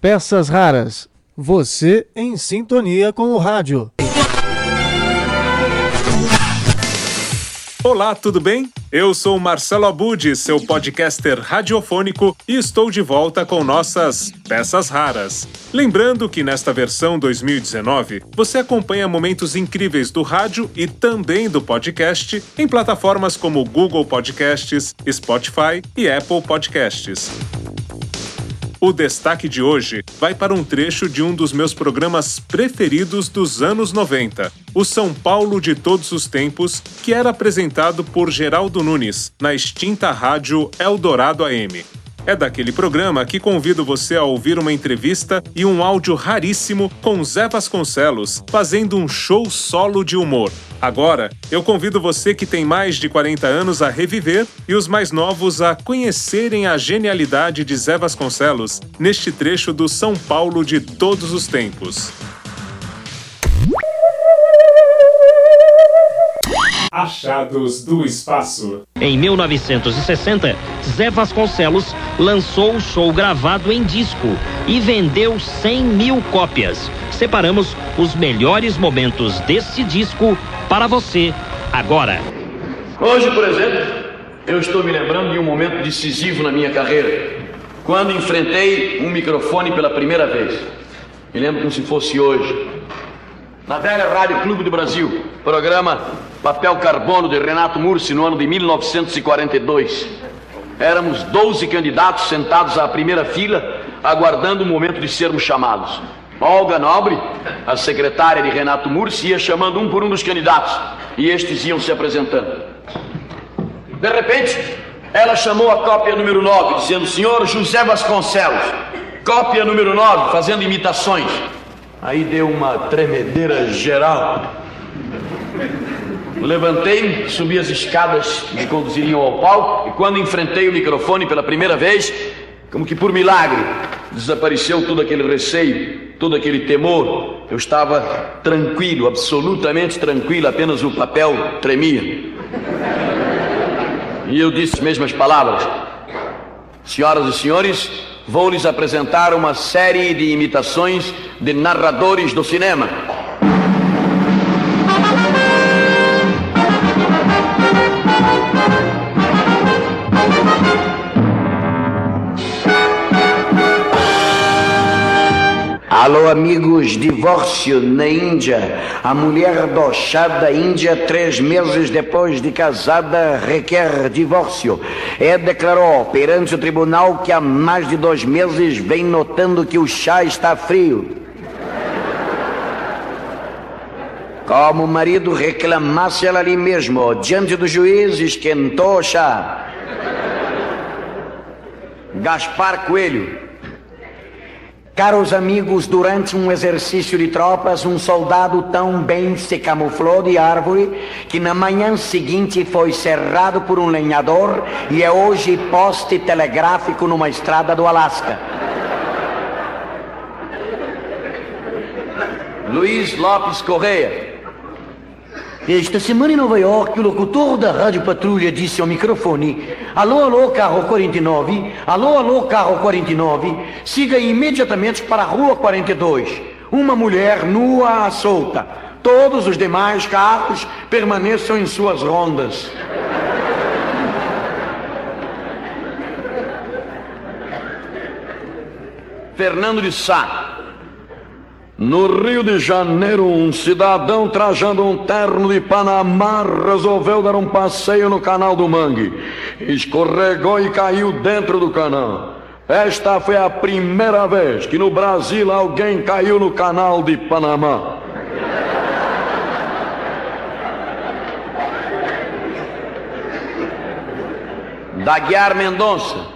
Peças raras. Você em sintonia com o rádio. Olá, tudo bem? Eu sou Marcelo Abud, seu podcaster radiofônico, e estou de volta com nossas peças raras. Lembrando que nesta versão 2019 você acompanha momentos incríveis do rádio e também do podcast em plataformas como Google Podcasts, Spotify e Apple Podcasts. O destaque de hoje vai para um trecho de um dos meus programas preferidos dos anos 90, o São Paulo de Todos os Tempos, que era apresentado por Geraldo Nunes, na extinta rádio Eldorado AM. É daquele programa que convido você a ouvir uma entrevista e um áudio raríssimo com Zé Vasconcelos fazendo um show solo de humor. Agora, eu convido você que tem mais de 40 anos a reviver e os mais novos a conhecerem a genialidade de Zé Vasconcelos neste trecho do São Paulo de todos os tempos. Achados do Espaço. Em 1960, Zé Vasconcelos lançou o show gravado em disco e vendeu 100 mil cópias. Separamos os melhores momentos desse disco para você agora. Hoje, por exemplo, eu estou me lembrando de um momento decisivo na minha carreira, quando enfrentei um microfone pela primeira vez. Me lembro como se fosse hoje. Na velha Rádio Clube do Brasil, programa Papel Carbono de Renato Mursi no ano de 1942. Éramos 12 candidatos sentados à primeira fila, aguardando o momento de sermos chamados. Olga Nobre, a secretária de Renato Mursi, ia chamando um por um dos candidatos e estes iam se apresentando. De repente, ela chamou a cópia número 9, dizendo: Senhor José Vasconcelos, cópia número 9, fazendo imitações. Aí deu uma tremedeira geral. Levantei, subi as escadas que conduziriam ao palco e quando enfrentei o microfone pela primeira vez, como que por milagre, desapareceu todo aquele receio, todo aquele temor. Eu estava tranquilo, absolutamente tranquilo, apenas o papel tremia. E eu disse as mesmas palavras: Senhoras e senhores, vou lhes apresentar uma série de imitações de narradores do cinema. Alô, amigos, divórcio na Índia. A mulher do chá da Índia, três meses depois de casada, requer divórcio. É declarou perante o tribunal que há mais de dois meses vem notando que o chá está frio. Como o marido reclamasse ela ali mesmo, diante do juiz, esquentou o chá. Gaspar Coelho. Caros amigos, durante um exercício de tropas, um soldado tão bem se camuflou de árvore que na manhã seguinte foi cerrado por um lenhador e é hoje poste telegráfico numa estrada do Alasca. Luiz Lopes Correia. Esta semana em Nova York, o locutor da Rádio Patrulha disse ao microfone: Alô, alô, carro 49, alô, alô, carro 49, siga imediatamente para a rua 42. Uma mulher nua à solta. Todos os demais carros permaneçam em suas rondas. Fernando de Sá. No Rio de Janeiro, um cidadão trajando um terno de Panamá resolveu dar um passeio no canal do Mangue. Escorregou e caiu dentro do canal. Esta foi a primeira vez que no Brasil alguém caiu no canal de Panamá. Daguiar Mendonça.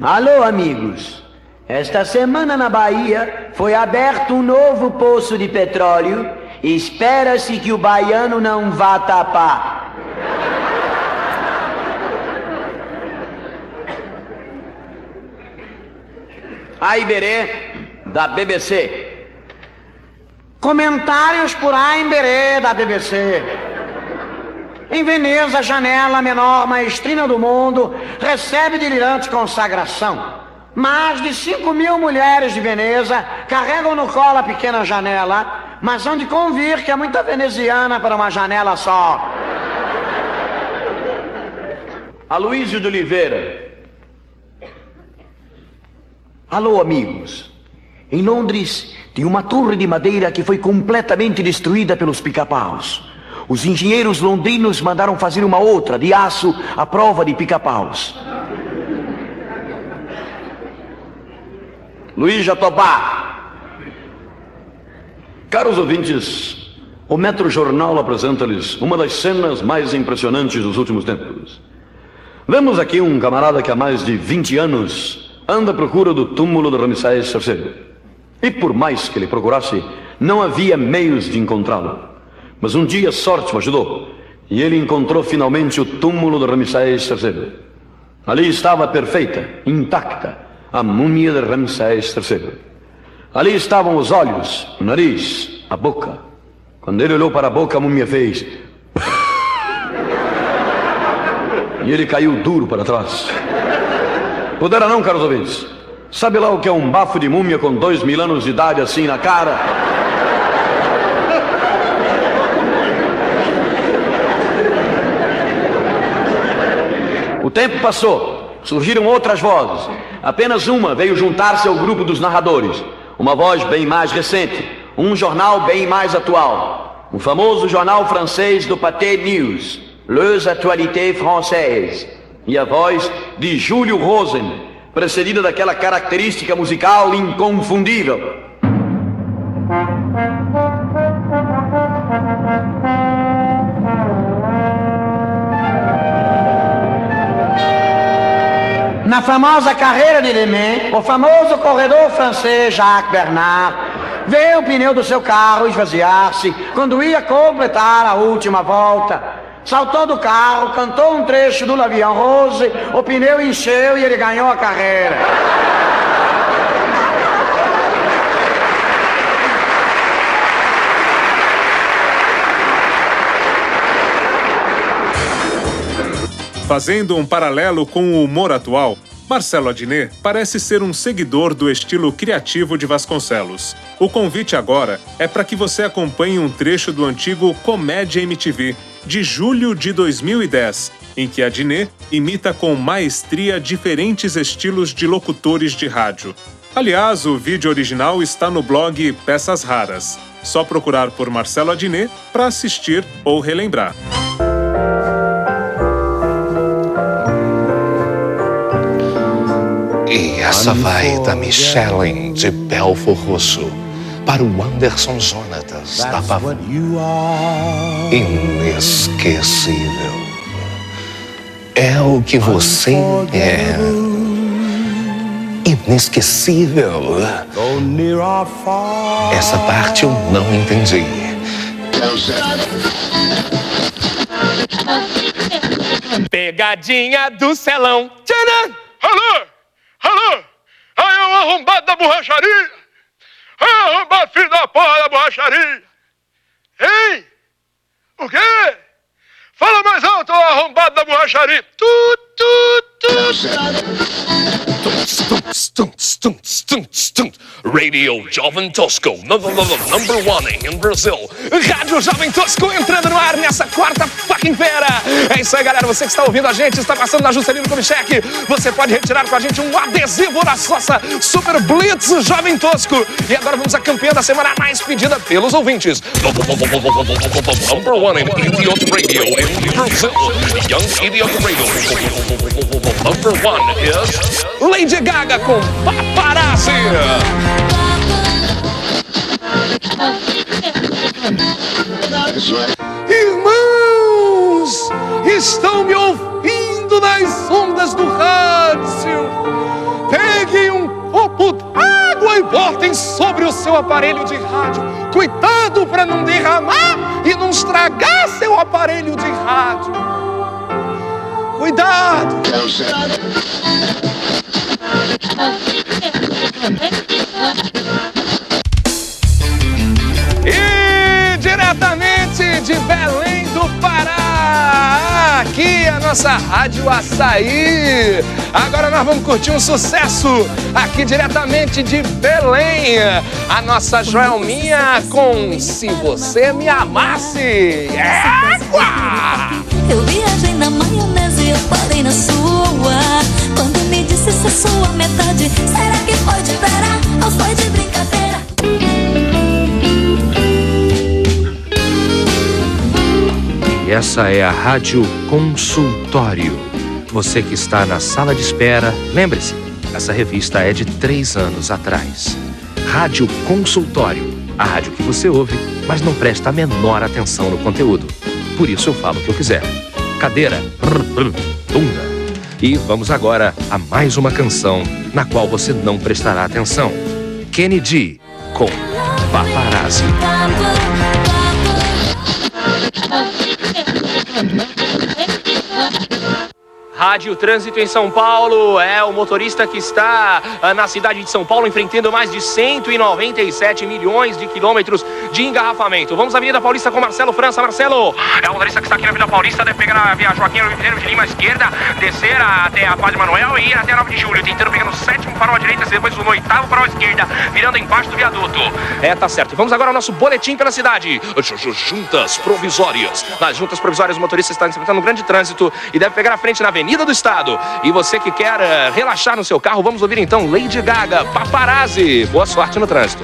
Alô, amigos. Esta semana na Bahia foi aberto um novo poço de petróleo. Espera-se que o baiano não vá tapar. A Iberê, da BBC. Comentários por A Iberê, da BBC. Em Veneza, a janela menor maestrina do mundo recebe delirante consagração. Mais de 5 mil mulheres de Veneza carregam no colo a pequena janela, mas hão de convir que é muita veneziana para uma janela só. Aloysio de Oliveira. Alô, amigos. Em Londres tem uma torre de madeira que foi completamente destruída pelos pica-paus. Os engenheiros londrinos mandaram fazer uma outra, de aço, à prova de pica-paus. Luiz Jatobá. Caros ouvintes, o Metro Jornal apresenta-lhes uma das cenas mais impressionantes dos últimos tempos. Vemos aqui um camarada que há mais de 20 anos anda à procura do túmulo de Ramsés III. E por mais que ele procurasse, não havia meios de encontrá-lo. Mas um dia sorte o ajudou e ele encontrou finalmente o túmulo de Ramsés III. Ali estava perfeita, intacta, a múmia de Ramsés III. Ali estavam os olhos, o nariz, a boca. Quando ele olhou para a boca, a múmia fez. E ele caiu duro para trás. Pudera não, caros ouvintes. Sabe lá o que é um bafo de múmia com dois mil anos de idade assim na cara? O tempo passou, surgiram outras vozes. Apenas uma veio juntar-se ao grupo dos narradores. Uma voz bem mais recente, um jornal bem mais atual. O famoso jornal francês do Pathé News, Les Actualités Françaises. E a voz de Júlio Rosen, precedida daquela característica musical inconfundível. Na famosa carreira de Le Mans, o famoso corredor francês Jacques Bernard vê o pneu do seu carro esvaziar-se quando ia completar a última volta. Saltou do carro, cantou um trecho do Lavião Rose, o pneu encheu e ele ganhou a carreira. Fazendo um paralelo com o humor atual, Marcelo Adnet parece ser um seguidor do estilo criativo de Vasconcelos. O convite agora é para que você acompanhe um trecho do antigo Comédia MTV, de julho de 2010, em que Adnet imita com maestria diferentes estilos de locutores de rádio. Aliás, o vídeo original está no blog Peças Raras. Só procurar por Marcelo Adnet para assistir ou relembrar. E essa vai da Michelin de Belfort Rosso para o Anderson Jonatas da Pavão. Inesquecível. É o que você é. Inesquecível. Essa parte eu não entendi. Pegadinha do celão. Tcharam! Alô! Alô! Aí é o arrombado da borracharia! É o arrombado filho da porra da borracharia! Hein? O quê? Fala mais alto, arrombado da borracharia! Tu, tu, tu! Radio Jovem Tosco, number one in Brazil. Rádio Jovem Tosco entrando no ar nessa quarta fucking feira. É isso aí, galera. Você que está ouvindo a gente, está passando na Juscelino Kubitschek. Você pode retirar com a gente um adesivo da nossa Super Blitz Jovem Tosco. E agora vamos à campanha da semana mais pedida pelos ouvintes. Number one in Idiot Radio in Brazil. Young Idiot Radio. Number one is Lady Gaga com Paparazzi. Irmãos, estão me ouvindo nas ondas do rádio. Peguem um copo d'água e botem sobre o seu aparelho de rádio. Cuidado para não derramar e não estragar seu aparelho de rádio. Cuidado! E diretamente de Belém do Pará, aqui a nossa Rádio Açaí. Agora nós vamos curtir um sucesso aqui diretamente de Belém. A nossa Joelminha com Se Você Me Amasse. Eu viajei na maionese eu parei na sua. Quando se é sua metade, será que foi de vera ou foi de brincadeira? E essa é a Rádio Consultório. Você que está na sala de espera, lembre-se, essa revista é de três anos atrás. Rádio Consultório, a rádio que você ouve, mas não presta a menor atenção no conteúdo. Por isso eu falo o que eu quiser. Cadeira, bunda. E vamos agora a mais uma canção na qual você não prestará atenção. Kennedy com Paparazzi. Rádio Trânsito em São Paulo é o motorista que está ah, na cidade de São Paulo enfrentando mais de 197 milhões de quilômetros de engarrafamento. Vamos à Avenida Paulista com Marcelo França. Marcelo, é o motorista que está aqui na Avenida Paulista, deve pegar a via Joaquim Ribeiro de Lima à esquerda, descer até a Padre Manuel e ir até a 9 de julho, tentando pegar no sétimo farol à direita, depois no oitavo farol à esquerda, virando embaixo do viaduto. É, tá certo. Vamos agora ao nosso boletim pela cidade. Juntas provisórias. Nas juntas provisórias, o motorista está enfrentando um grande trânsito e deve pegar a frente na Avenida do Estado. E você que quer eh, relaxar no seu carro, vamos ouvir então Lady Gaga, Paparazzi. Boa sorte no trânsito.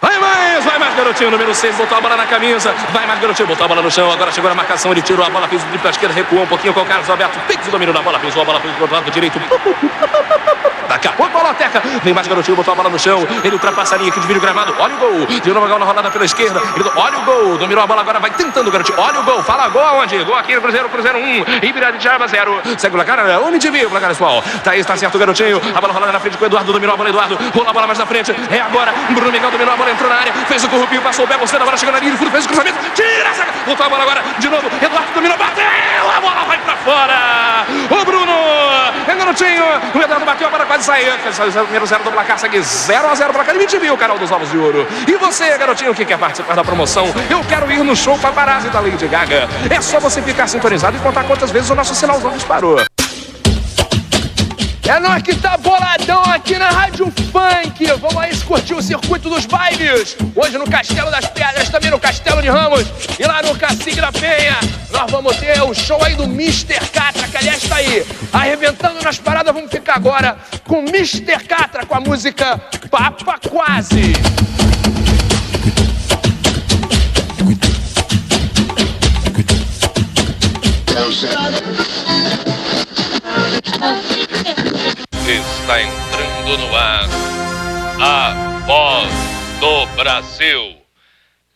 Vai mais, vai mais, garotinho, número 6, botou a bola na camisa. Vai mais, garotinho, botou a bola no chão. Agora chegou na marcação, ele tirou a bola, fez o drible à esquerda, recuou um pouquinho com o Carlos Alberto. Fez o domínio da bola, pisou a bola pro lado direito. Daqui a pouco, Boloteca. Vem mais, garotinho, botou a bola no chão. Ele ultrapassa a linha aqui, divide o gramado. Olha o gol. De novo, na rolada pela esquerda. Olha o gol. Dominou a bola agora, vai tentando, garotinho. Olha o gol. Fala gol aonde? Gol aqui no Cruzeiro, Cruzeiro 1. Um. Ibirá de Arma 0. Segue o placar, onde viu o placar pessoal. Tá aí, está certo, garotinho. A bola rolando na frente com o Eduardo. Dominou a bola, Eduardo. Rola a bola mais na frente. É agora. Bruno Miguel dominou a bola, entrou na área. Fez o corrupio, passou o pé, você agora chegou na linha de fundo, fez o cruzamento. Tira essa. Voltou a bola agora. De novo. Eduardo dominou, bateu. A bola fora. O Bruno. É garotinho. O Eduardo bateu, a bola quase saiu. Primeiro zero do placar, segue 0 a 0 placar. E te viu, Carol dos Ovos de Ouro. E você, garotinho, que quer participar da promoção? Eu quero ir no show paparazzi da Lady Gaga. É só você ficar sintonizado e contar quantas vezes o nosso sinalzão disparou. É nós que tá boladão aqui na Rádio Funk. Vamos aí curtir o circuito dos bailes. Hoje no Castelo das Pedras, também no Castelo de Ramos e lá no Cacique da Penha. Nós vamos ter o show aí do Mr. Catra, que aliás tá aí arrebentando nas paradas. Vamos ficar agora com Mr. Catra com a música Papa Quase. Está entrando no ar a voz do Brasil.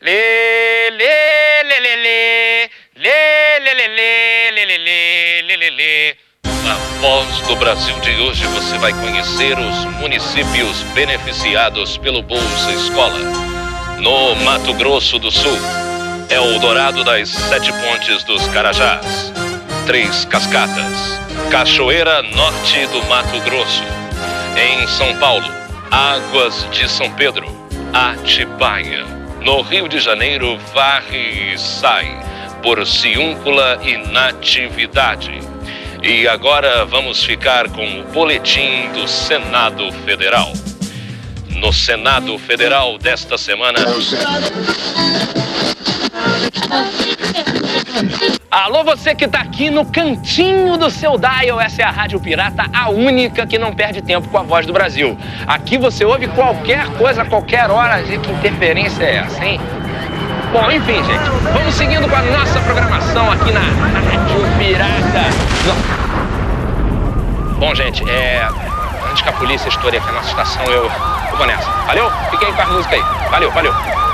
Lê, lê, lê, lê, lê, lê, lê, lê, lê, lê, lê, lê, lê, lê. Na voz do Brasil de hoje você vai conhecer os municípios beneficiados pelo Bolsa Escola. No Mato Grosso do Sul, é o Dourado das Sete Pontes dos Carajás. Três Cascatas, Cachoeira Norte do Mato Grosso. Em São Paulo, Águas de São Pedro, Atibaia. No Rio de Janeiro, varre e sai, Porciúncula e Natividade. E agora vamos ficar com o boletim do Senado Federal. No Senado Federal desta semana. Alô, você que tá aqui no cantinho do seu dial, essa é a Rádio Pirata, a única que não perde tempo com a voz do Brasil. Aqui você ouve qualquer coisa, qualquer hora. Gente, que interferência é essa, hein? Bom, enfim, gente, vamos seguindo com a nossa programação aqui na Rádio Pirata. Bom, gente, é. Antes que a polícia estoure aqui a nossa estação, eu, eu vou nessa. Valeu? Fiquem com a música aí. Valeu, valeu.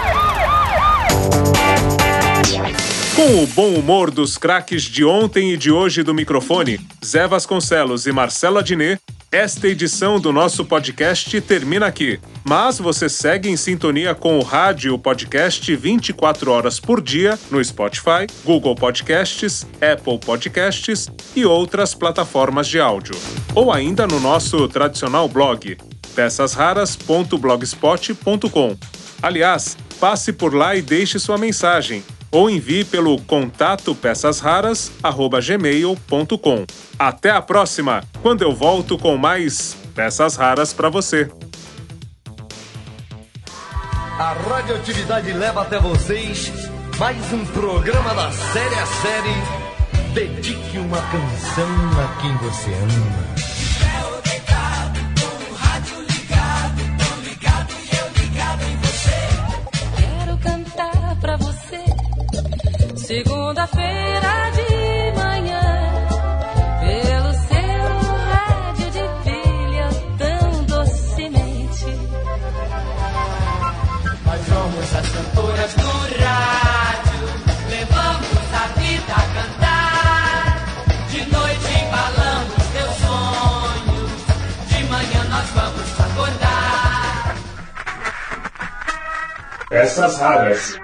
Com o bom humor dos craques de ontem e de hoje do microfone, Zé Vasconcelos e Marcelo Adnet, esta edição do nosso podcast termina aqui. Mas você segue em sintonia com o rádio podcast 24 horas por dia no Spotify, Google Podcasts, Apple Podcasts e outras plataformas de áudio. Ou ainda no nosso tradicional blog, peçasraras.blogspot.com. Aliás, passe por lá e deixe sua mensagem ou envie pelo contato peçasraras@gmail.com. Até a próxima, quando eu volto com mais peças raras para você. A radioatividade leva até vocês mais um programa da série a série. Dedique uma canção a quem você ama. Segunda-feira de manhã. Pelo seu rádio de pilha tão docemente. Nós somos as cantoras do rádio, levamos a vida a cantar. De noite embalamos teus sonhos, de manhã nós vamos acordar. Peças raras.